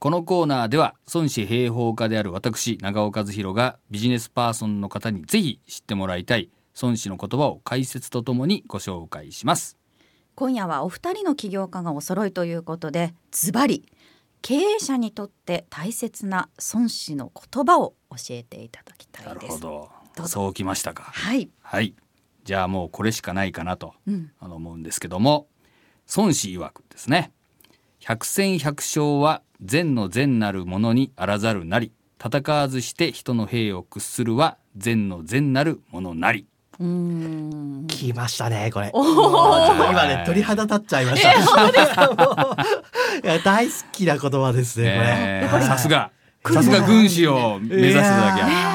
このコーナーでは孫子兵法家である私長尾和弘がビジネスパーソンの方にぜひ知ってもらいたい孫子の言葉を解説とともにご紹介します。今夜はお二人の起業家がお揃いということでズバリ経営者にとって大切な孫子の言葉を教えていただきたないるです。ほど。どうぞ。そうきましたか。はい、はい。じゃあもうこれしかないかなとうん、思うんですけども孫子曰くですね。百戦百勝は善の善なるものにあらざるなり。戦わずして人の兵を屈するは善の善なるものなり。うーん。来ましたねこれ。今ね鳥肌立っちゃいました。大好きな言葉ですねえこれ。ーさすが。さすが軍師を目指してただけ。えー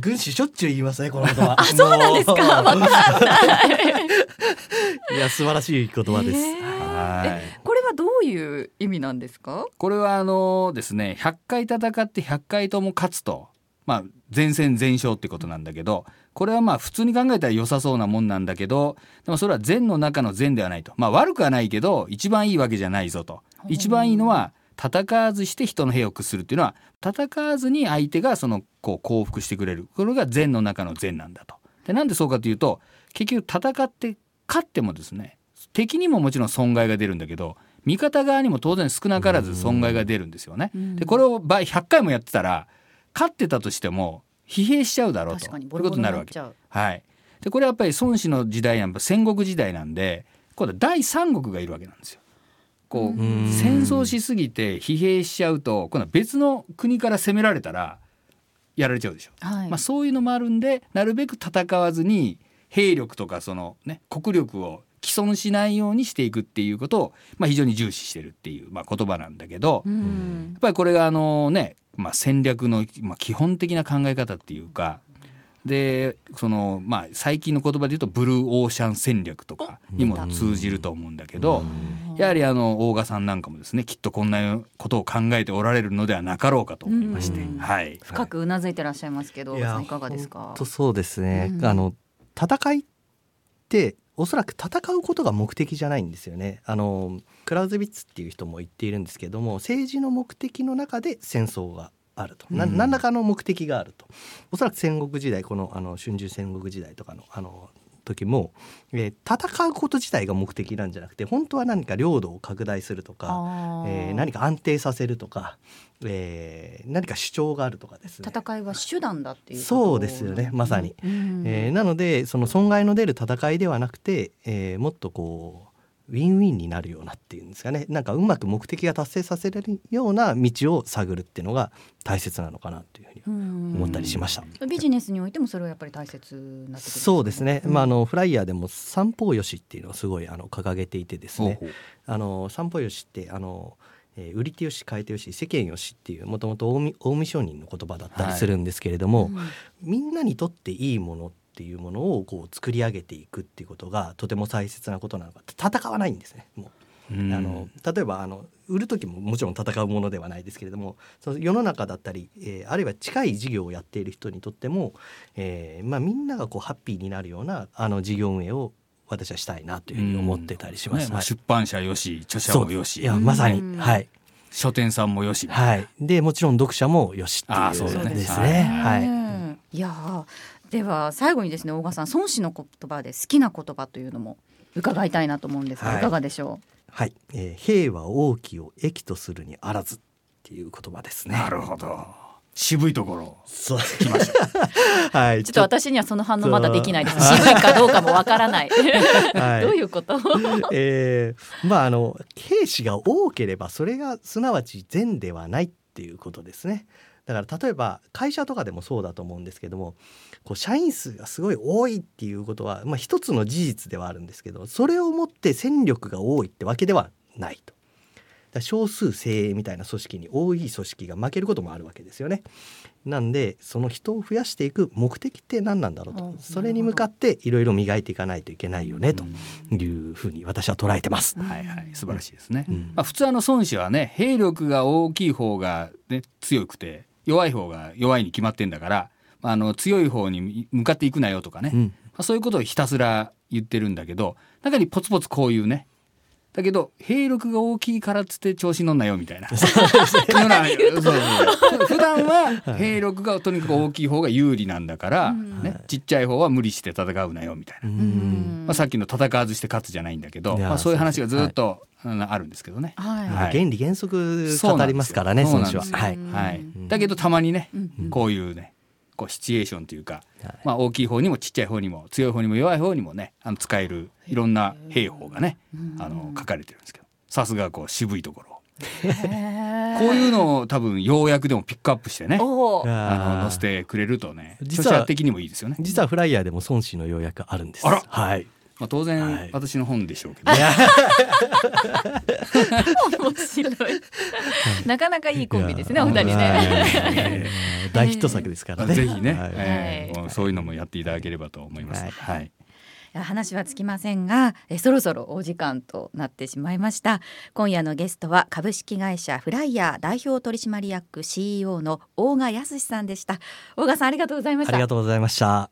軍師しょっちゅう言いますねこの言葉。あそうなんですか？わかんない。いや素晴らしい言葉です。えー。はい。これはどういう意味なんですか？これはあのですね100回戦って100回とも勝つとまあ全戦全勝ってことなんだけどこれはまあ普通に考えたら良さそうなもんなんだけどでもそれは善の中の善ではないと。まあ悪くはないけど一番いいわけじゃないぞと。一番いいのは戦わずして人の兵を屈するっていうのは戦わずに相手がそのこう降伏してくれる。これが善の中の善なんだと。でなんでそうかというと結局戦って勝ってもですね敵にももちろん損害が出るんだけど味方側にも当然少なからず損害が出るんですよね。うんでこれを倍100回もやってたら勝ってたとしても疲弊しちゃうだろうということになるわけ。はい、でこれはやっぱり孫子の時代なん戦国時代なんで今度は第三国がいるわけなんですよ。こううん戦争しすぎて疲弊しちゃうと今度は別の国から攻められたらやられちゃうでしょ。はい、まあ、そういうのもあるんでなるべく戦わずに兵力とかその、ね、国力を既存しないようにしていくっていうことを、まあ、非常に重視してるっていう、まあ、言葉なんだけど、うやんっぱりこれがあのね、まあ、戦略の、まあ、基本的な考え方っていうかでその、まあ、最近の言葉で言うとブルーオーシャン戦略とかにも通じると思うんだけど、やはりあの大賀さんなんかもですねきっとこんなことを考えておられるのではなかろうかと思いまして、うん。はい、深くうなずいてらっしゃいますけど、いやさんいかがですか？本当そうですね。うん。あの戦いっておそらく戦うことが目的じゃないんですよね。あのクラウズビッツっていう人も言っているんですけども政治の目的の中で戦争があると、なうん。何らかの目的があると。おそらく戦国時代このあの春秋戦国時代とかのあの時も、えー戦うこと自体が目的なんじゃなくて本当は何か領土を拡大するとか、えー何か安定させるとか、えー何か主張があるとかですね。戦いは手段だっていうそうですよねまさに。うんえーなのでその損害の出る戦いではなくて、えーもっとこうウィンウィンになるようなっていうんですかねなんかうまく目的が達成させられるような道を探るっていうのが大切なのかなというふうにうん思ったりしました。ビジネスにおいてもそれはやっぱり大切になそうですね、うん。まあ、あのフライヤーでも三方よしっていうのをすごいあの掲げていてですね。あの三方よしってあの、えー売り手よし買い手よし世間よしっていうもともと近江商人の言葉だったりするんですけれども、うん。みんなにとっていいものっていうものをこう作り上げていくっていうことがとても大切なことなのか戦わないんですね。もうんう、あの例えばあの売る時ももちろん戦うものではないですけれどもその世の中だったり、えーあるいは近い事業をやっている人にとっても、えーまあ、みんながこうハッピーになるようなあの事業運営を私はしたいなというふうに思ってたりします。ね。まあ、はい出版社よし著者もよし。いやまさに、うん。はい。書店さんもよし、はい。でもちろん読者もよしっていそううだね。ですね。はい。うん。いやーでは最後にですね大賀さん孫子の言葉で好きな言葉というのも伺いたいなと思うんですが、はい。い、かがでしょはい、えー平和王旗を益とするにあらずっていう言葉ですね。なるほど。渋いところ。そう。来ました。はい、うちょっと私にはその反応まだできないです。渋いかどうかもわからない、はい。どういうこと？えーまああの兵士が多ければそれがすなわち善ではないっていうことですね。だから例えば会社とかでもそうだと思うんですけどもこう社員数がすごい多いっていうことは、まあ、一つの事実ではあるんですけどそれをもって戦力が多いってわけではないと。少数精鋭みたいな組織に多い組織が負けることもあるわけですよね。なんでその人を増やしていく目的って何なんだろううん。とそれに向かっていろいろ磨いていかないといけないよねというふうに私は捉えてます。はいはい。素晴らしいですね、うん。まあ、普通あの孫子はね兵力が大きい方が、ね、強くて弱い方が弱いに決まってんだから、まあ、あの強い方に向かっていくなよとかね、うん。まあ、そういうことをひたすら言ってるんだけど中にポツポツこういうねだけど兵力が大きいからっつって調子乗んなよみたいな。そうそう普段は兵力がとにかく大きい方が有利なんだから、うん。ね、ちっちゃい方は無理して戦うなよみたいな。うん。まあ、さっきの戦わずして勝つじゃないんだけど、まあ、そういう話がずっと、うんあるんですけどね。はい。はい原理原則語りますからねそう孫子は。なんですよ。はい。はい。うん、だけどたまにね、うん。こういうねこうシチュエーションというか、はい。まあ、大きい方にもちっちゃい方にも強い方にも弱い方にもねあの使えるいろんな兵法がねあの書かれてるんですけどさすがこう渋いところ。こういうのを多分要約でもピックアップしてねあの載せてくれるとね著実は者的にもいいですよね。実はフライヤーでも孫子の要約あるんです。あら。はい。まあ、当然、はい。私の本でしょうけど、いや。面白い。なかなかいいコンビですねお二人はね。い大ヒット作ですからね。ぜひね、はい。はい。えーそういうのもやっていただければと思います。はい。はい。話はつきませんがえそろそろお時間となってしまいました。今夜のゲストは株式会社フライヤー代表取締役 CEO の大賀康さんでした。大賀さんありがとうございました。ありがとうございました。